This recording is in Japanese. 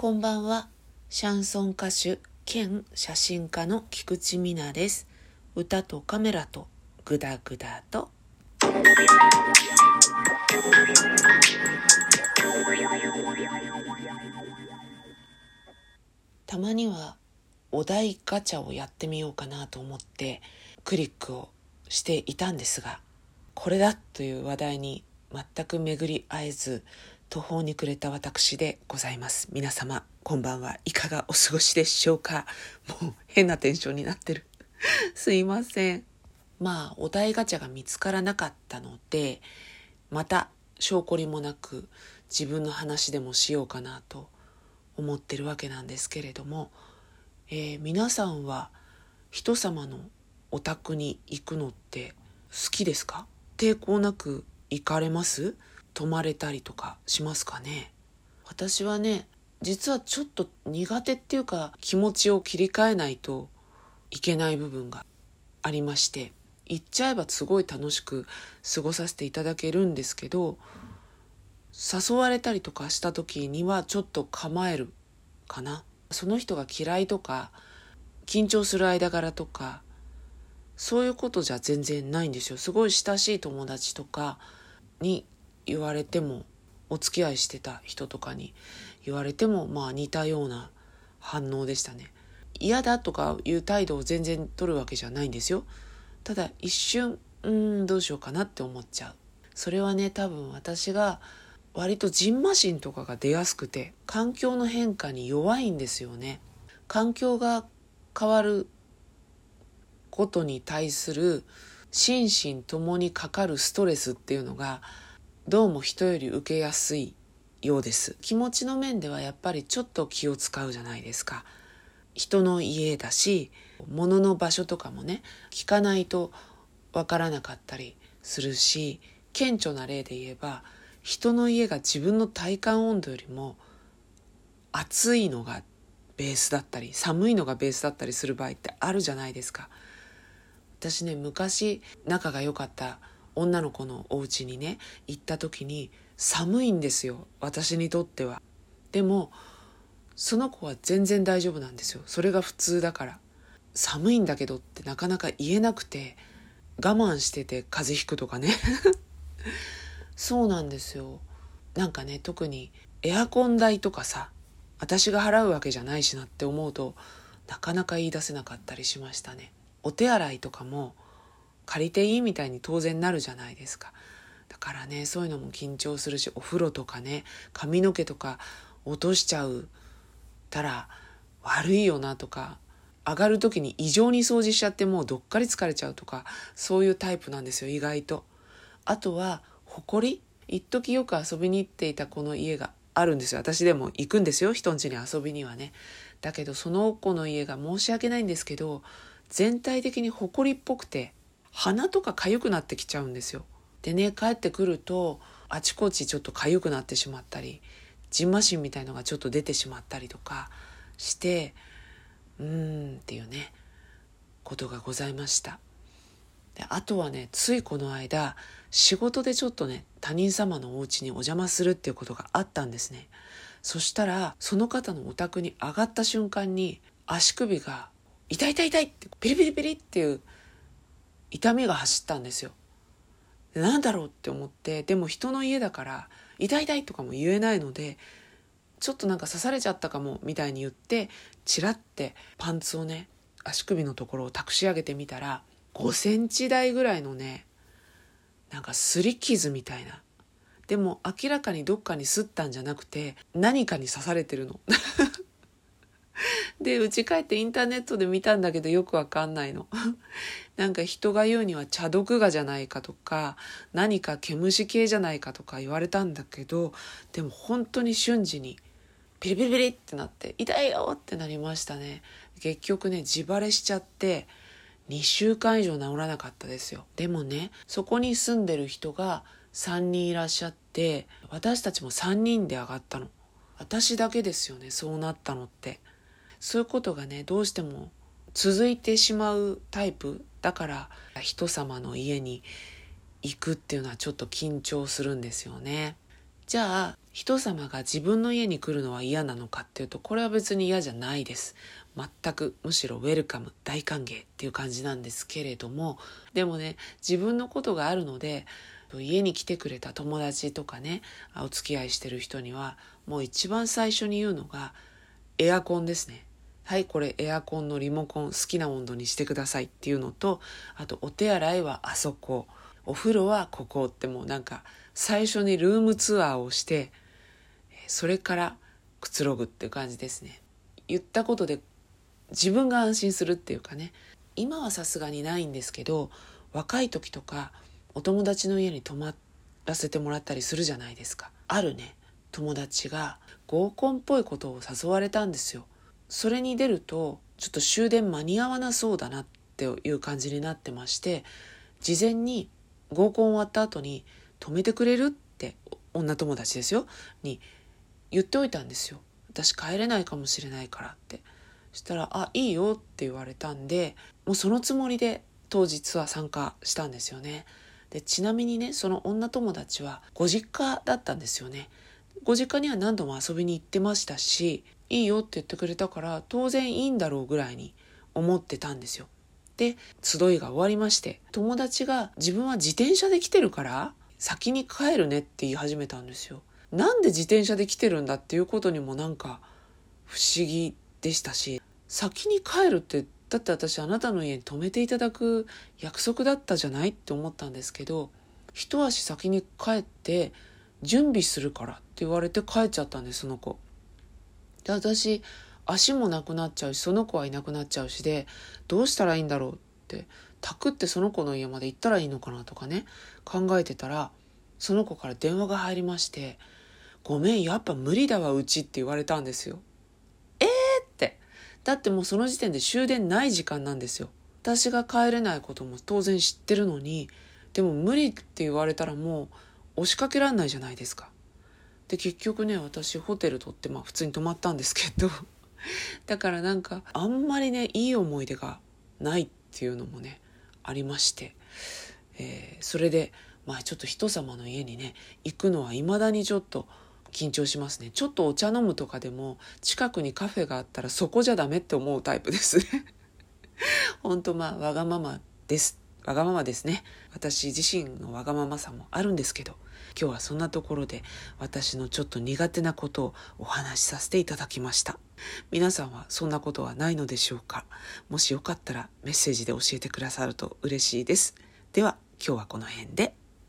こんばんは。シャンソン歌手兼写真家の菊池美奈です。歌とカメラとグダグダと。たまにはお題ガチャをやってみようかなと思ってクリックをしていたんですが、これだという話題に全く巡り合えず途方に暮れた私でございます。皆様こんばんは。いかがお過ごしでしょうか？もう変なテンションになってる。すいません。まあお題ガチャが見つからなかったのでまた証拠りもなく自分の話でもしようかなと思ってるわけなんですけれども、えー、皆さんは人様のお宅に行くのって好きですか？抵抗なく行かれます？泊まれたりとかしますかね？私はね実はちょっと苦手っていうか気持ちを切り替えないといけない部分がありまして行っちゃえばすごい楽しく過ごさせていただけるんですけど誘われたりとかした時にはちょっと構えるかな。その人が嫌いとか緊張する間柄とかそういうことじゃ全然ないんですよ。すごい親しい友達とかに言われてもお付き合いしてた人とかに言われてもまあ似たような反応でしたね。嫌だとかいう態度を全然取るわけじゃないんですよ。ただ一瞬うんどうしようかなって思っちゃう。それはね多分私が割とジンマシンとかが出やすくて環境の変化に弱いんですよね。環境が変わることに対する心身ともにかかるストレスっていうのがどうも人より受けやすいようです。気持ちの面ではやっぱりちょっと気を使うじゃないですか。人の家だし物の場所とかもね聞かないとわからなかったりするし顕著な例で言えば人の家が自分の体感温度よりも暑いのがベースだったり寒いのがベースだったりする場合ってあるじゃないですか。私ね昔仲が良かった女の子のお家にね行った時に寒いんですよ私にとっては。でもその子は全然大丈夫なんですよ。それが普通だから。寒いんだけどってなかなか言えなくて我慢してて風邪ひくとかね。そうなんですよ。なんかね特にエアコン代とかさ私が払うわけじゃないしなって思うとなかなか言い出せなかったりしましたね。お手洗いとかも借りていいみたいに当然なるじゃないですか。だからねそういうのも緊張するしお風呂とかね髪の毛とか落としちゃうたら悪いよなとか上がる時に異常に掃除しちゃってもうどっかり疲れちゃうとかそういうタイプなんですよ意外と。あとは埃一時よく遊びに行っていたこの家があるんですよ。私でも行くんですよ人ん家に遊びにはね。だけどその子の家が申し訳ないんですけど全体的に埃っぽくて鼻とか痒くなってきちゃうんですよ。でね帰ってくるとあちこちちょっと痒くなってしまったりじんましんみたいのがちょっと出てしまったりとかしてうーんっていうねことがございました。であとはねついこの間仕事でちょっとね他人様のお家にお邪魔するっていうことがあったんですね。そしたらその方のお宅に上がった瞬間に足首が「痛い痛い痛い!」ってピリピリピリっていう痛みが走ったんですよ。なんだろうって思ってでも人の家だから「痛い痛い!」とかも言えないのでちょっとなんか刺されちゃったかもみたいに言ってチラってパンツをね足首のところを託し上げてみたら5センチ台ぐらいのねなんか擦り傷みたいなでも明らかにどっかに擦ったんじゃなくて何かに刺されてるの で家帰ってインターネットで見たんだけどよくわかんないの。なんか人が言うには茶毒画じゃないかとか何か毛虫系じゃないかとか言われたんだけどでも本当に瞬時にピリピリピリってなって痛いよってなりましたね。結局ね自バレしちゃって2週間以上治らなかったですよ。でもねそこに住んでる人が3人いらっしゃって私たちも3人で上がったの。私だけですよねそうなったのって。そういうことがねどうしても続いてしまうタイプだから人様の家に行くっていうのはちょっと緊張するんですよね。じゃあ人様が自分の家に来るのは嫌なのかっていうとこれは別に嫌じゃないです。全くむしろウェルカム大歓迎っていう感じなんですけれどもでもね自分のことがあるので家に来てくれた友達とかねお付き合いしてる人にはもう一番最初に言うのがエアコンですね。はいこれエアコンのリモコン好きな温度にしてくださいっていうのとあとお手洗いはあそこ。お風呂はここってもうなんか最初にルームツアーをしてそれからくつろぐっていう感じですね。言ったことで自分が安心するっていうかね。今はさすがにないんですけど若い時とかお友達の家に泊まらせてもらったりするじゃないですか。あるね。友達が合コンっぽいことを誘われたんですよ。それに出るとちょっと終電間に合わなそうだなっていう感じになってまして事前に合コン終わった後に止めてくれるって女友達ですよ。に言っておいたんですよ。私帰れないかもしれないからって。したら「あいいよ」って言われたんでもうそのつもりで当日は参加したんですよね。でちなみにねその女友達はご実家だったんですよね。ご実家には何度も遊びに行ってましたしいいよって言ってくれたから当然いいんだろうぐらいに思ってたんですよで集いが終わりまして友達が自分は自転車で来てるから先に帰るねって言い始めたんですよなんで自転車で来てるんだっていうことにもなんか不思議でしたし先に帰るってだって私あなたの家に泊めていただく約束だったじゃないって思ったんですけど一足先に帰って準備するからって言われて帰っちゃったんですその子。で私足もなくなっちゃうしその子はいなくなっちゃうしでどうしたらいいんだろうってタクってその子の家まで行ったらいいのかなとかね考えてたらその子から電話が入りまして「ごめんやっぱ無理だわうち」って言われたんですよ。えーってだってもうその時点で終電ない時間なんですよ。私が帰れないことも当然知ってるのにでも無理って言われたらもう押しかけらんないじゃないですか。で結局ね私ホテル取ってまあ普通に泊まったんですけど だからなんかあんまりねいい思い出がないっていうのもねありまして、えー、それでまあちょっと人様の家にね行くのは未だにちょっと緊張しますね。ちょっとお茶飲むとかでも近くにカフェがあったらそこじゃダメって思うタイプですね。本当まあわがままですわがままですね。私自身のわがままさもあるんですけど今日はそんなところで私のちょっと苦手なことをお話しさせていただきました。皆さんはそんなことはないのでしょうか？もしよかったらメッセージで教えてくださると嬉しいです。では今日はこの辺で。